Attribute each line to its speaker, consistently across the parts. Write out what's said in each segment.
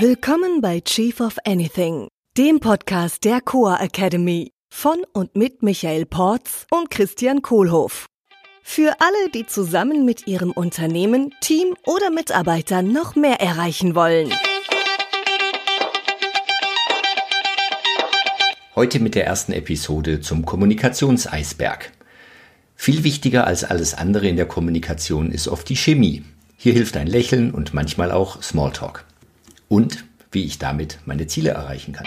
Speaker 1: Willkommen bei Chief of Anything, dem Podcast der Coa Academy von und mit Michael Porz und Christian Kohlhoff. Für alle, die zusammen mit ihrem Unternehmen, Team oder Mitarbeitern noch mehr erreichen wollen.
Speaker 2: Heute mit der ersten Episode zum Kommunikationseisberg. Viel wichtiger als alles andere in der Kommunikation ist oft die Chemie. Hier hilft ein Lächeln und manchmal auch Smalltalk. Und wie ich damit meine Ziele erreichen kann.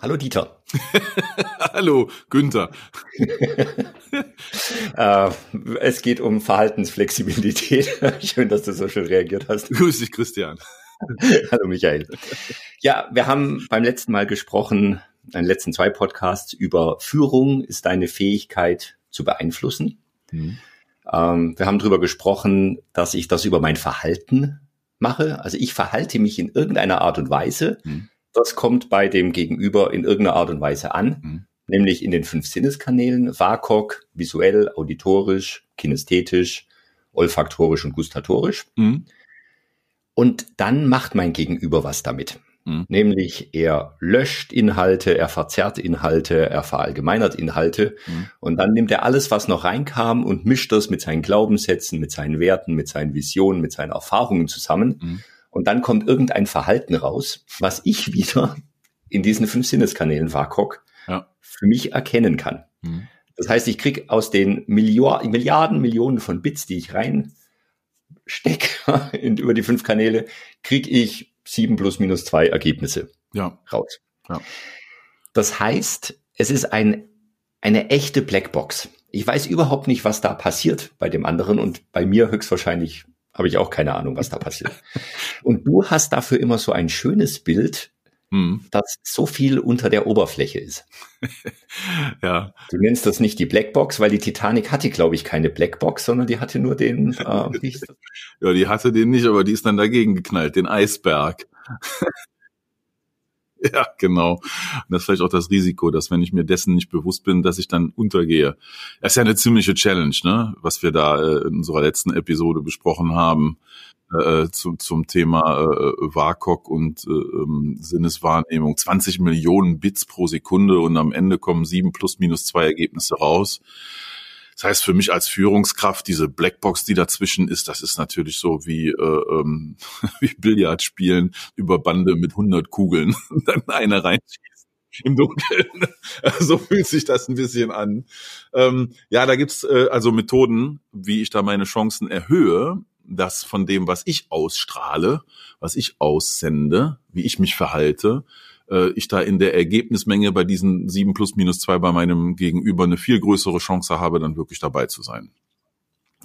Speaker 2: Hallo Dieter.
Speaker 3: Hallo Günther.
Speaker 2: äh, es geht um Verhaltensflexibilität. Schön, dass du so schön reagiert hast.
Speaker 3: Grüß dich, Christian.
Speaker 2: Hallo Michael. Ja, wir haben beim letzten Mal gesprochen, in den letzten zwei Podcasts, über Führung ist deine Fähigkeit zu beeinflussen. Mhm. Ähm, wir haben darüber gesprochen, dass ich das über mein Verhalten mache. Also ich verhalte mich in irgendeiner Art und Weise. Mhm. Das kommt bei dem Gegenüber in irgendeiner Art und Weise an, mhm. nämlich in den fünf Sinneskanälen, WAKOK, visuell, auditorisch, kinästhetisch, olfaktorisch und gustatorisch. Mhm. Und dann macht mein Gegenüber was damit. Mhm. Nämlich er löscht Inhalte, er verzerrt Inhalte, er verallgemeinert Inhalte mhm. und dann nimmt er alles, was noch reinkam und mischt das mit seinen Glaubenssätzen, mit seinen Werten, mit seinen Visionen, mit seinen Erfahrungen zusammen. Mhm. Und dann kommt irgendein Verhalten raus, was ich wieder in diesen fünf Sinneskanälen WAKOK ja. für mich erkennen kann. Mhm. Das heißt, ich krieg aus den Milliarden, Milliarden, Millionen von Bits, die ich rein Steck in, über die fünf Kanäle, kriege ich sieben plus minus zwei Ergebnisse ja. raus. Ja. Das heißt, es ist ein, eine echte Blackbox. Ich weiß überhaupt nicht, was da passiert bei dem anderen und bei mir höchstwahrscheinlich habe ich auch keine Ahnung, was da passiert. und du hast dafür immer so ein schönes Bild, hm. dass so viel unter der Oberfläche ist. ja. Du nennst das nicht die Blackbox, weil die Titanic hatte, glaube ich, keine Blackbox, sondern die hatte nur den. Äh,
Speaker 3: ja, die hatte den nicht, aber die ist dann dagegen geknallt, den Eisberg. Ja, genau. Und das ist vielleicht auch das Risiko, dass wenn ich mir dessen nicht bewusst bin, dass ich dann untergehe. Das ist ja eine ziemliche Challenge, ne? Was wir da äh, in unserer letzten Episode besprochen haben äh, zu, zum Thema äh, WAKOK und äh, ähm, Sinneswahrnehmung. 20 Millionen Bits pro Sekunde und am Ende kommen sieben plus minus zwei Ergebnisse raus. Das heißt, für mich als Führungskraft, diese Blackbox, die dazwischen ist, das ist natürlich so wie, äh, ähm, wie Billard spielen über Bande mit 100 Kugeln dann eine reinschießen im Dunkeln. so fühlt sich das ein bisschen an. Ähm, ja, da gibt's äh, also Methoden, wie ich da meine Chancen erhöhe das von dem, was ich ausstrahle, was ich aussende, wie ich mich verhalte, äh, ich da in der Ergebnismenge bei diesen sieben plus minus zwei bei meinem Gegenüber eine viel größere Chance habe, dann wirklich dabei zu sein.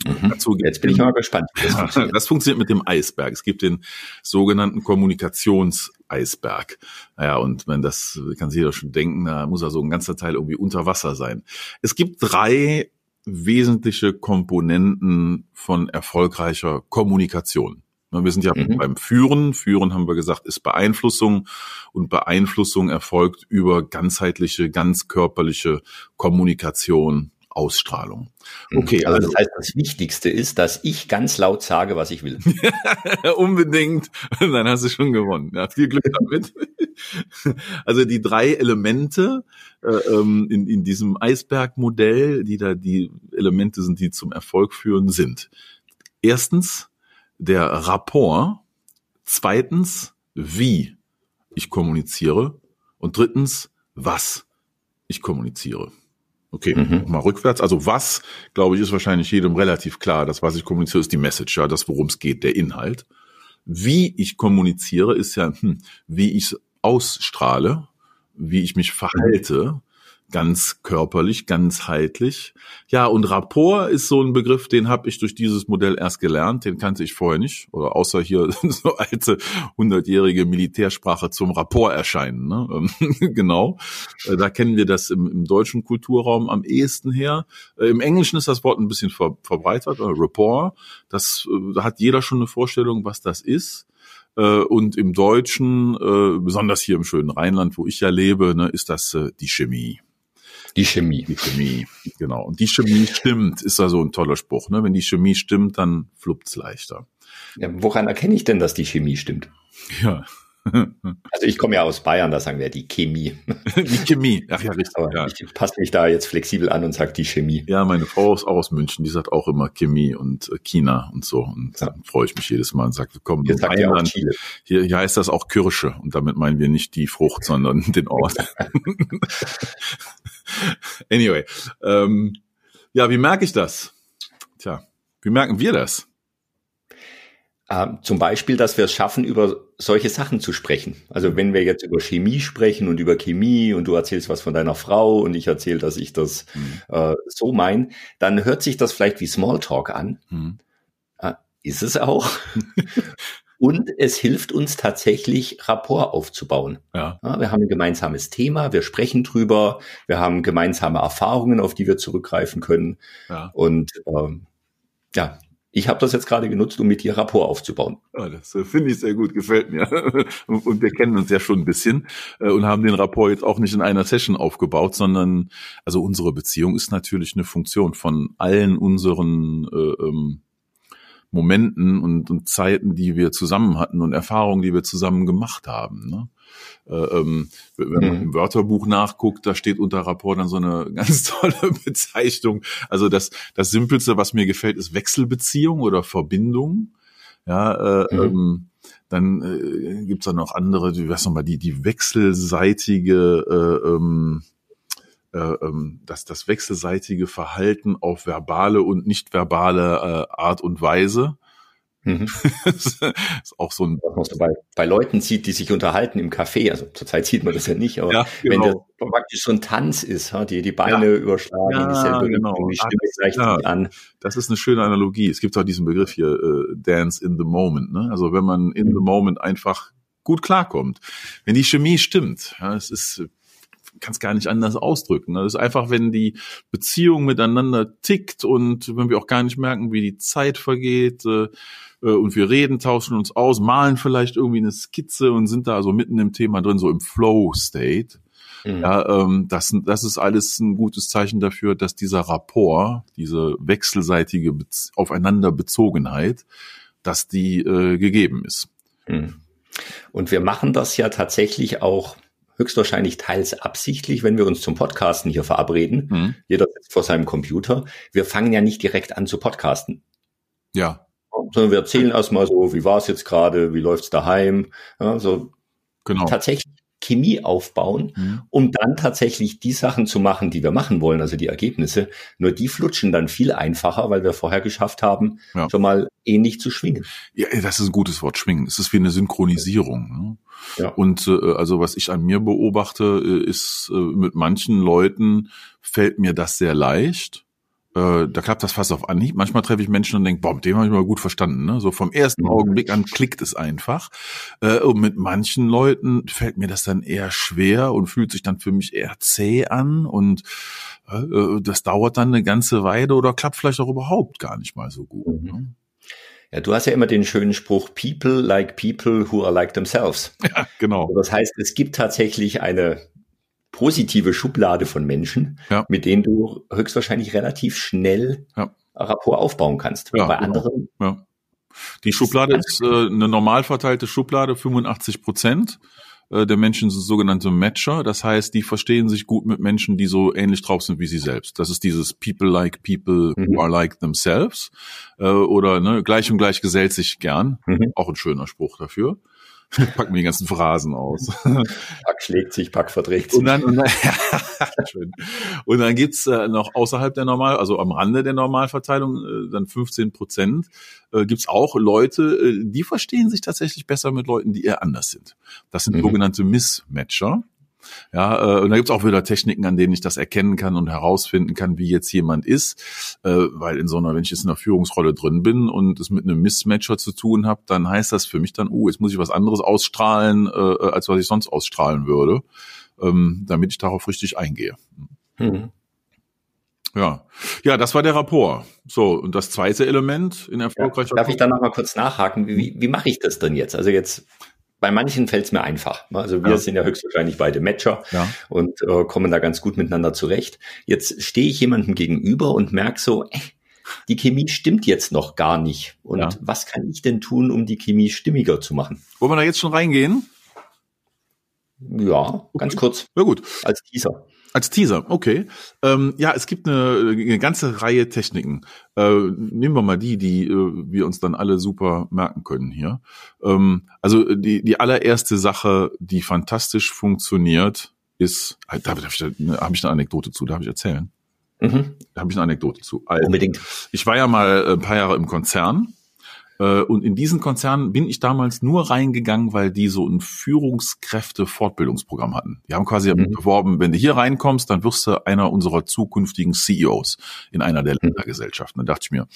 Speaker 2: Mhm. Jetzt bin ich mal gespannt.
Speaker 3: Das funktioniert. das funktioniert mit dem Eisberg. Es gibt den sogenannten Kommunikationseisberg. Naja, und wenn das kann sich jeder schon denken, da muss also ein ganzer Teil irgendwie unter Wasser sein. Es gibt drei wesentliche Komponenten von erfolgreicher Kommunikation. Wir sind ja mhm. beim Führen. Führen haben wir gesagt, ist Beeinflussung und Beeinflussung erfolgt über ganzheitliche, ganz körperliche Kommunikation Ausstrahlung.
Speaker 2: Mhm. Okay, also, also das heißt, das Wichtigste ist, dass ich ganz laut sage, was ich will.
Speaker 3: Unbedingt. Dann hast du schon gewonnen. Ja, viel Glück damit. also die drei Elemente äh, ähm, in, in diesem Eisbergmodell, die da die Elemente sind, die zum Erfolg führen, sind erstens der Rapport, zweitens wie ich kommuniziere und drittens was ich kommuniziere. Okay, mhm. mal rückwärts. Also was, glaube ich, ist wahrscheinlich jedem relativ klar. Das, was ich kommuniziere, ist die Message, ja, das, worum es geht, der Inhalt. Wie ich kommuniziere, ist ja, hm, wie ich ausstrahle, wie ich mich verhalte ganz körperlich, ganzheitlich. Ja, und Rapport ist so ein Begriff, den habe ich durch dieses Modell erst gelernt, den kannte ich vorher nicht, oder außer hier so alte hundertjährige Militärsprache zum Rapport erscheinen. Ne? Ähm, genau, äh, da kennen wir das im, im, deutschen Kulturraum am ehesten her. Äh, Im Englischen ist das Wort ein bisschen ver verbreitert, äh, Rapport. Das da hat jeder schon eine Vorstellung, was das ist. Und im Deutschen, besonders hier im schönen Rheinland, wo ich ja lebe, ne, ist das die Chemie.
Speaker 2: Die Chemie.
Speaker 3: Die Chemie, genau. Und die Chemie stimmt, ist also ein toller Spruch. Ne? Wenn die Chemie stimmt, dann fluppt's leichter.
Speaker 2: Ja, woran erkenne ich denn, dass die Chemie stimmt?
Speaker 3: Ja,
Speaker 2: Also ich komme ja aus Bayern, da sagen wir die Chemie.
Speaker 3: die Chemie. Ach ja, richtig.
Speaker 2: Aber
Speaker 3: Ja.
Speaker 2: ich passe mich da jetzt flexibel an und sage die Chemie.
Speaker 3: ja, meine Frau ist auch aus München, die sagt auch immer Chemie und äh, China und so. Und
Speaker 2: Ja.
Speaker 3: dann freue ich mich jedes Mal und sage, komm,
Speaker 2: Jetzt sagt
Speaker 3: Rheinland,
Speaker 2: Chile.
Speaker 3: hier, hier heißt das auch Kirsche. Und damit meinen wir nicht die Frucht, sondern den Ort. anyway. Ähm, ja, wie merke ich das? Tja, wie merken wir das?
Speaker 2: Ähm, zum Beispiel, dass wir es schaffen, über solche Sachen zu sprechen. Also wenn wir jetzt über Chemie sprechen und über Chemie und du erzählst was von deiner Frau und ich erzähle, dass ich das
Speaker 3: Mhm.
Speaker 2: äh, so mein, dann hört sich das vielleicht wie Smalltalk an.
Speaker 3: Hm.
Speaker 2: Ist es auch. und es hilft uns tatsächlich, Rapport aufzubauen.
Speaker 3: Ja.
Speaker 2: Ja, wir haben ein gemeinsames Thema, wir sprechen drüber, wir haben gemeinsame Erfahrungen, auf die wir zurückgreifen können.
Speaker 3: Ja.
Speaker 2: Und ähm, ja, ich habe das jetzt gerade genutzt, um mit dir Rapport aufzubauen.
Speaker 3: Ja, das äh, finde ich sehr gut, gefällt mir. Und wir kennen uns ja schon ein bisschen äh, und haben den Rapport jetzt auch nicht in einer Session aufgebaut, sondern also unsere Beziehung ist natürlich eine Funktion von allen unseren äh, ähm, Momenten und, und Zeiten, die wir zusammen hatten und Erfahrungen, die wir zusammen gemacht haben. Ne? Äh, ähm, wenn man
Speaker 2: Mhm.
Speaker 3: im Wörterbuch nachguckt, da steht unter Rapport dann so eine ganz tolle Bezeichnung. Also das, das Simpelste, was mir gefällt, ist Wechselbeziehung oder Verbindung. Ja, äh,
Speaker 2: Mhm.
Speaker 3: ähm, dann äh, gibt's da noch andere, wie was nochmal, die, die wechselseitige, äh, ähm, äh, ähm, das, das wechselseitige Verhalten auf verbale und nicht verbale äh, Art und Weise.
Speaker 2: Mhm.
Speaker 3: das ist auch so ein
Speaker 2: Was man so bei, bei Leuten sieht, die sich unterhalten im Café, also zurzeit sieht man das ja nicht, aber
Speaker 3: Ja,
Speaker 2: wenn
Speaker 3: genau.
Speaker 2: das praktisch so ein Tanz ist, die die Beine überschlagen,
Speaker 3: Ja,
Speaker 2: dieselbe
Speaker 3: genau.
Speaker 2: Die
Speaker 3: Ah,
Speaker 2: Stimme
Speaker 3: das-
Speaker 2: gleicht
Speaker 3: ja.
Speaker 2: an.
Speaker 3: Das ist eine schöne Analogie. Es gibt auch diesen Begriff hier, äh, Dance in the Moment. Ne? Also wenn man in the Moment einfach gut klarkommt. Wenn die Chemie stimmt, ja, es ist, kann es gar nicht anders ausdrücken. Ne? Es ist einfach, wenn die Beziehung miteinander tickt und wenn wir auch gar nicht merken, wie die Zeit vergeht äh, äh, und wir reden, tauschen uns aus, malen vielleicht irgendwie eine Skizze und sind da also mitten im Thema drin, so im Flow-State.
Speaker 2: Mhm.
Speaker 3: Ja, ähm, das, das ist alles ein gutes Zeichen dafür, dass dieser Rapport, diese wechselseitige Bez Aufeinanderbezogenheit, dass die äh, gegeben ist.
Speaker 2: Mhm. Und wir machen das ja tatsächlich auch höchstwahrscheinlich teils absichtlich, wenn wir uns zum Podcasten hier verabreden.
Speaker 3: Mhm.
Speaker 2: Jeder sitzt vor seinem Computer. Wir fangen ja nicht direkt an zu podcasten,
Speaker 3: Ja,
Speaker 2: sondern wir erzählen erstmal so, wie war es jetzt gerade, wie läuft's daheim, ja, so
Speaker 3: genau.
Speaker 2: tatsächlich Chemie aufbauen,
Speaker 3: Mhm.
Speaker 2: um dann tatsächlich die Sachen zu machen, die wir machen wollen, also die Ergebnisse. Nur die flutschen dann viel einfacher, weil wir vorher geschafft haben,
Speaker 3: Ja.
Speaker 2: schon mal ähnlich zu schwingen.
Speaker 3: Ja, das ist ein gutes Wort, schwingen. Es ist wie eine Synchronisierung. Ne?
Speaker 2: Ja.
Speaker 3: Und äh, also was ich an mir beobachte, äh, ist äh, mit manchen Leuten fällt mir das sehr leicht. Äh, da klappt das fast auf Anhieb. Manchmal treffe ich Menschen und denke, boah, mit dem habe ich mal gut verstanden. Ne? So vom ersten
Speaker 2: Mhm.
Speaker 3: Augenblick an klickt es einfach. Äh, und mit manchen Leuten fällt mir das dann eher schwer und fühlt sich dann für mich eher zäh an und äh, äh, das dauert dann eine ganze Weile oder klappt vielleicht auch überhaupt gar nicht mal so gut.
Speaker 2: Mhm.
Speaker 3: Ne?
Speaker 2: Ja, du hast ja immer den schönen Spruch, people like people who are like themselves.
Speaker 3: Ja, genau.
Speaker 2: Das heißt, es gibt tatsächlich eine positive Schublade von Menschen,
Speaker 3: Ja.
Speaker 2: mit denen du höchstwahrscheinlich relativ schnell
Speaker 3: Ja.
Speaker 2: Rapport aufbauen kannst.
Speaker 3: Ja,
Speaker 2: Bei
Speaker 3: genau.
Speaker 2: anderen,
Speaker 3: Ja. Die Schublade ist äh, eine normal verteilte Schublade, 85 Prozent äh, der Menschen sind sogenannte Matcher. Das heißt, die verstehen sich gut mit Menschen, die so ähnlich drauf sind wie sie selbst. Das ist dieses People like people
Speaker 2: Mhm.
Speaker 3: who are like themselves. Äh, oder ne, gleich und gleich gesellt sich gern.
Speaker 2: Mhm.
Speaker 3: Auch ein schöner Spruch dafür. Packen wir die ganzen Phrasen aus.
Speaker 2: Pack schlägt sich, Pack verträgt sich.
Speaker 3: Und dann, und dann, schön. Und dann gibt's äh, noch außerhalb der Normal, also am Rande der Normalverteilung, äh, dann 15 Prozent, äh, gibt's auch Leute, äh, die verstehen sich tatsächlich besser mit Leuten, die eher anders sind. Das sind
Speaker 2: Mhm.
Speaker 3: sogenannte Mismatcher. Ja, äh, und da gibt's auch wieder Techniken, an denen ich das erkennen kann und herausfinden kann, wie jetzt jemand ist. Äh, weil in so einer, wenn ich jetzt in einer Führungsrolle drin bin und es mit einem Mismatcher zu tun habe, dann heißt das für mich dann, oh, jetzt muss ich was anderes ausstrahlen, äh, als was ich sonst ausstrahlen würde, ähm, damit ich darauf richtig eingehe.
Speaker 2: Mhm.
Speaker 3: Ja, ja, das war der Rapport. So, und das zweite Element in
Speaker 2: Ja.
Speaker 3: erfolgreicher
Speaker 2: Darf ich da noch mal kurz nachhaken? Wie, wie, wie mache ich das denn jetzt? Also jetzt bei manchen fällt es mir einfach. Also wir ja. sind ja höchstwahrscheinlich beide Matcher
Speaker 3: ja.
Speaker 2: und äh, kommen da ganz gut miteinander zurecht. Jetzt stehe ich jemandem gegenüber und merke so, äh, die Chemie stimmt jetzt noch gar nicht. Und ja. was kann ich denn tun, um die Chemie stimmiger zu machen?
Speaker 3: Wollen wir da jetzt schon reingehen?
Speaker 2: Ja, ganz kurz.
Speaker 3: Ja gut.
Speaker 2: Als Teaser.
Speaker 3: Als Teaser, okay. Ähm, ja, es gibt eine, eine ganze Reihe Techniken. Äh, nehmen wir mal die, die äh, wir uns dann alle super merken können hier. Ähm, also die, die allererste Sache, die fantastisch funktioniert, ist, da, da habe ich, hab ich eine Anekdote zu, darf ich erzählen? Mhm. Da habe ich eine Anekdote zu.
Speaker 2: Also, Unbedingt.
Speaker 3: Ich war ja mal äh, ein paar Jahre im Konzern und in diesen Konzernen bin ich damals nur reingegangen, weil die so ein Führungskräfte-Fortbildungsprogramm hatten. Die haben quasi mhm. beworben, wenn du hier reinkommst, dann wirst du einer unserer zukünftigen CEOs in einer der mhm. Ländergesellschaften. Da dachte ich mir,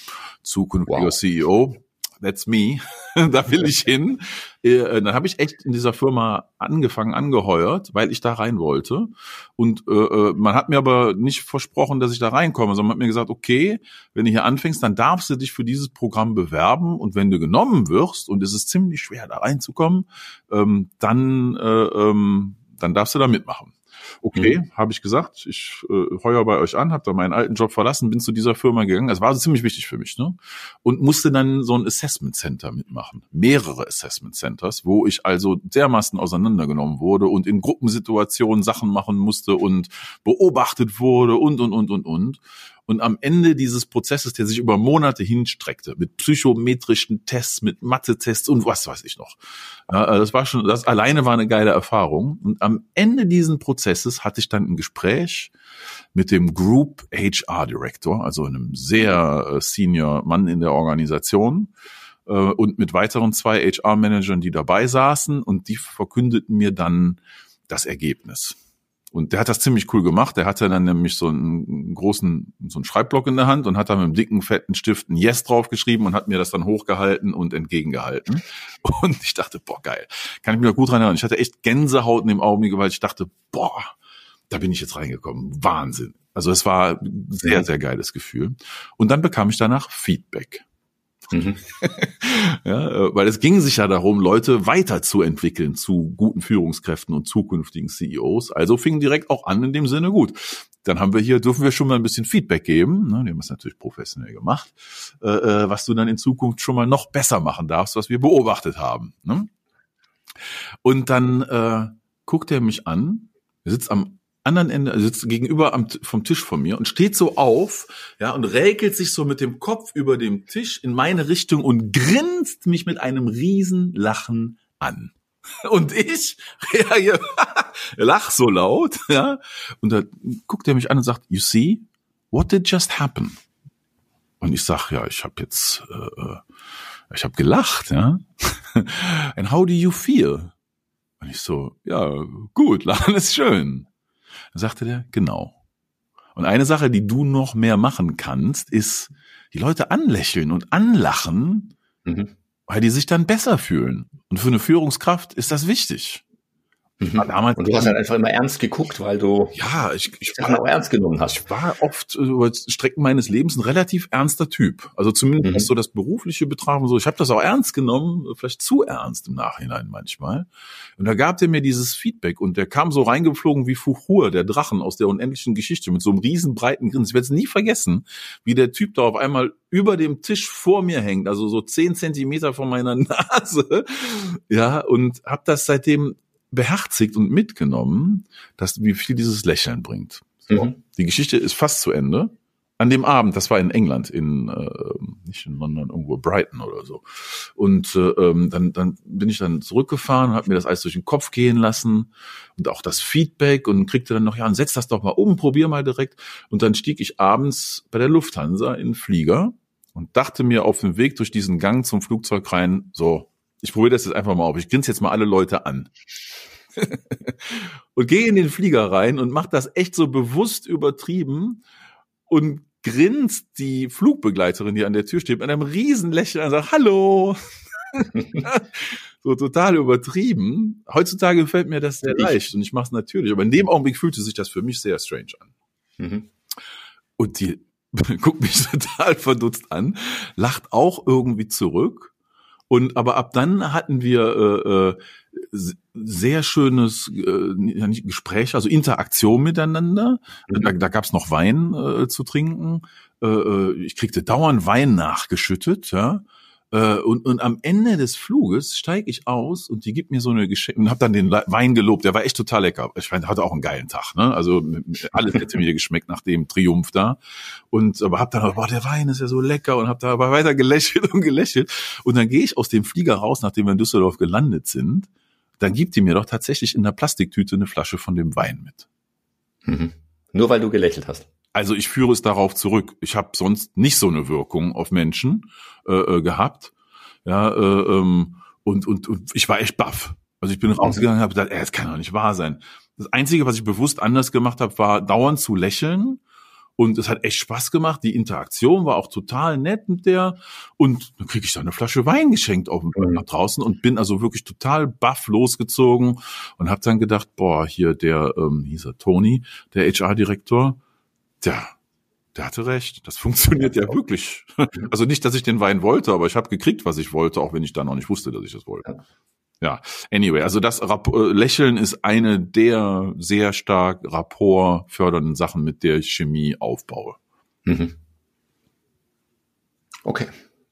Speaker 3: zukünftiger wow. CEO, that's me, da will ich hin. Äh, dann habe ich echt in dieser Firma angefangen, angeheuert, weil ich da rein wollte. Und äh, äh, man hat mir aber nicht versprochen, dass ich da reinkomme, sondern man hat mir gesagt, okay, wenn du hier anfängst, dann darfst du dich für dieses Programm bewerben und wenn du genommen wirst, und es ist ziemlich schwer, da reinzukommen, ähm, dann, äh, ähm, dann darfst du da mitmachen. Okay, mhm. habe ich gesagt, ich äh, heuer bei euch an, habe da meinen alten Job verlassen, bin zu dieser Firma gegangen. Das war also ziemlich wichtig für mich, ne? Und musste dann so ein Assessment Center mitmachen, mehrere Assessment Centers, wo ich also dermaßen auseinandergenommen wurde und in Gruppensituationen Sachen machen musste und beobachtet wurde und und und und und. Und am Ende dieses Prozesses, der sich über Monate hinstreckte, mit psychometrischen Tests, mit Mathe-Tests und was weiß ich noch. Ja, also das war schon, das alleine war eine geile Erfahrung. Und am Ende diesen Prozesses hatte ich dann ein Gespräch mit dem Group HR Director, also einem sehr äh, senior Mann in der Organisation äh, und mit weiteren zwei HR-Managern, die dabei saßen und die verkündeten mir dann das Ergebnis. Und der hat das ziemlich cool gemacht. Der hatte dann nämlich so einen großen, so einen Schreibblock in der Hand und hat da mit einem dicken, fetten Stift ein Yes draufgeschrieben und hat mir das dann hochgehalten und entgegengehalten. Und ich dachte, boah, geil. Kann ich mich noch gut dran erinnern. Ich hatte echt Gänsehaut in dem Augenblick, weil ich dachte, boah, da bin ich jetzt reingekommen. Wahnsinn. Also es war ein sehr, sehr geiles Gefühl. Und dann bekam ich danach Feedback. Mhm. ja, äh, weil es ging sich ja darum, Leute weiterzuentwickeln zu guten Führungskräften und zukünftigen CEOs. Also fing direkt auch an in dem Sinne gut. Dann haben wir hier, dürfen wir schon mal ein bisschen Feedback geben. Ne, die haben es natürlich professionell gemacht, äh, äh, was du dann in Zukunft schon mal noch besser machen darfst, was wir beobachtet haben. Ne? Und dann äh, guckt er mich an, er sitzt am anderen Ende, also sitzt gegenüber am, vom Tisch von mir und steht so auf, ja, und räkelt sich so mit dem Kopf über dem Tisch in meine Richtung und grinst mich mit einem riesen Lachen an. Und ich reagiere, lach so laut, ja, und da guckt er mich an und sagt, you see, what did just happen? Und ich sag, ja, ich habe jetzt, äh, äh ich habe gelacht, ja. And how do you feel? Und ich so, ja, gut, lachen ist schön. Dann sagte der, genau. Und eine Sache, die du noch mehr machen kannst, ist die Leute anlächeln und anlachen, mhm. weil die sich dann besser fühlen. Und für eine Führungskraft ist das wichtig.
Speaker 2: Mhm. Damals und du hast halt einfach immer ernst geguckt, weil du
Speaker 3: ja, ich, ich
Speaker 2: war auch ernst genommen hast.
Speaker 3: Ich war oft über Strecken meines Lebens ein relativ ernster Typ. Also zumindest mhm. so das berufliche betraf und so. Ich habe das auch ernst genommen, vielleicht zu ernst im Nachhinein manchmal. Und da gab der mir dieses Feedback und der kam so reingeflogen wie Fuchur, der Drachen aus der unendlichen Geschichte mit so einem riesen breiten Grinsen. Ich werde es nie vergessen, wie der Typ da auf einmal über dem Tisch vor mir hängt, also so zehn Zentimeter von meiner Nase, ja, und habe das seitdem beherzigt und mitgenommen, dass wie viel dieses Lächeln bringt. So. Mhm. Die Geschichte ist fast zu Ende. An dem Abend, das war in England, in äh, nicht in London, irgendwo Brighton oder so. Und äh, ähm, dann, dann bin ich dann zurückgefahren, habe mir das alles durch den Kopf gehen lassen und auch das Feedback und kriegte dann noch, ja, und setz das doch mal um, probier mal direkt. Und dann stieg ich abends bei der Lufthansa in den Flieger und dachte mir auf dem Weg durch diesen Gang zum Flugzeug rein, so, ich probiere das jetzt einfach mal auf. Ich grinse jetzt mal alle Leute an. und gehe in den Flieger rein und mache das echt so bewusst übertrieben und grinst die Flugbegleiterin, die an der Tür steht, mit einem riesen Lächeln und sagt, hallo. so total übertrieben. Heutzutage gefällt mir das sehr ich. leicht und ich mache es natürlich. Aber in dem Augenblick fühlte sich das für mich sehr strange an. Mhm. Und die guckt mich total verdutzt an, lacht auch irgendwie zurück Und aber ab dann hatten wir äh, äh, sehr schönes äh, Gespräch, also Interaktion miteinander. Mhm. Da, da gab es noch Wein äh, zu trinken. Äh, äh, ich kriegte dauernd Wein nachgeschüttet, ja. Äh, und, und am Ende des Fluges steige ich aus und die gibt mir so eine Geschenk und habe dann den Wein gelobt. Der war echt total lecker. Ich meine, hatte auch einen geilen Tag. Ne? Also alles hätte mir geschmeckt nach dem Triumph da. Und aber hab dann, boah, der Wein ist ja so lecker und hab da aber weiter gelächelt und gelächelt. Und dann gehe ich aus dem Flieger raus, nachdem wir in Düsseldorf gelandet sind. Dann gibt die mir doch tatsächlich in der Plastiktüte eine Flasche von dem Wein mit.
Speaker 2: Mhm. Nur weil du gelächelt hast.
Speaker 3: Also ich führe es darauf zurück. Ich habe sonst nicht so eine Wirkung auf Menschen äh, äh, gehabt. Ja, äh, ähm, und, und, und ich war echt baff. Also ich bin mhm. rausgegangen und habe gedacht, ey, das kann doch nicht wahr sein. Das Einzige, was ich bewusst anders gemacht habe, war dauernd zu lächeln. Und es hat echt Spaß gemacht. Die Interaktion war auch total nett mit der. Und dann kriege ich da eine Flasche Wein geschenkt auf dem mhm. nach draußen und bin also wirklich total baff losgezogen und habe dann gedacht, boah, hier der, ähm, hieß er Tony, der HR-Direktor, Tja, der hatte recht. Das funktioniert ja wirklich. Also nicht, dass ich den Wein wollte, aber ich habe gekriegt, was ich wollte, auch wenn ich dann noch nicht wusste, dass ich das wollte. Ja, anyway, also das Rap äh, Lächeln ist eine der sehr stark rapport fördernden Sachen, mit der ich Chemie aufbaue. Mhm.
Speaker 2: Okay,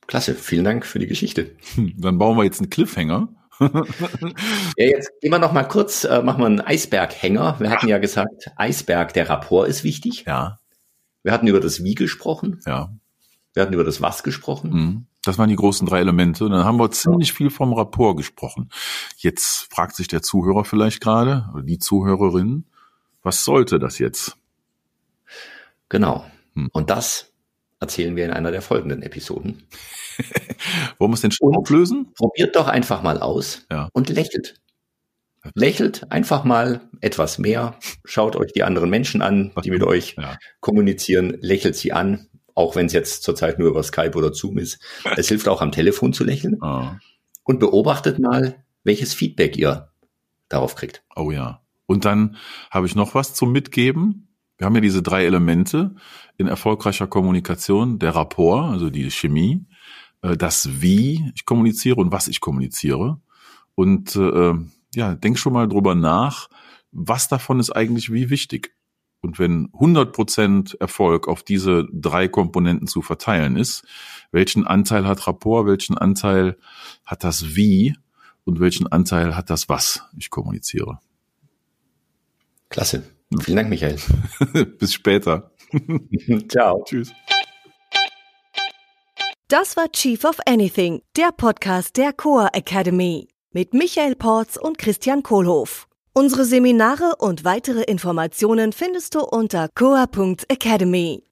Speaker 2: klasse. Vielen Dank für die Geschichte.
Speaker 3: Hm, dann bauen wir jetzt einen Cliffhanger.
Speaker 2: ja, jetzt gehen wir noch mal kurz, äh, machen wir einen Eisberghänger. Wir hatten ja gesagt, Eisberg, der Rapport ist wichtig.
Speaker 3: Ja.
Speaker 2: Wir hatten über das Wie gesprochen.
Speaker 3: Ja.
Speaker 2: Wir hatten über das Was gesprochen.
Speaker 3: Mhm. Das waren die großen drei Elemente. Und dann haben wir ziemlich viel vom Rapport gesprochen. Jetzt fragt sich der Zuhörer vielleicht gerade, oder die Zuhörerin, was sollte das jetzt?
Speaker 2: Genau. Hm. Und das erzählen wir in einer der folgenden Episoden.
Speaker 3: Wollen wir es denn schon auflösen?
Speaker 2: Probiert doch einfach mal aus
Speaker 3: ja.
Speaker 2: und lächelt. Lächelt einfach mal etwas mehr, schaut euch die anderen Menschen an, die mit euch ja. kommunizieren, lächelt sie an, auch wenn es jetzt zurzeit nur über Skype oder Zoom ist. Es hilft auch am Telefon zu lächeln.
Speaker 3: Oh.
Speaker 2: Und beobachtet mal, welches Feedback ihr darauf kriegt.
Speaker 3: Oh ja. Und dann habe ich noch was zum Mitgeben. Wir haben ja diese drei Elemente in erfolgreicher Kommunikation. Der Rapport, also die Chemie, äh, das Wie ich kommuniziere und was ich kommuniziere. Und äh, ja, denk schon mal drüber nach, was davon ist eigentlich wie wichtig. Und wenn 100% Erfolg auf diese drei Komponenten zu verteilen ist, welchen Anteil hat Rapport, welchen Anteil hat das Wie und welchen Anteil hat das Was ich kommuniziere?
Speaker 2: Klasse. Vielen Dank, Michael.
Speaker 3: Bis später.
Speaker 2: Ciao.
Speaker 3: Tschüss.
Speaker 1: Das war Chief of Anything, der Podcast der Coa Academy mit Michael Porz und Christian Kohlhoff. Unsere Seminare und weitere Informationen findest du unter coa.academy.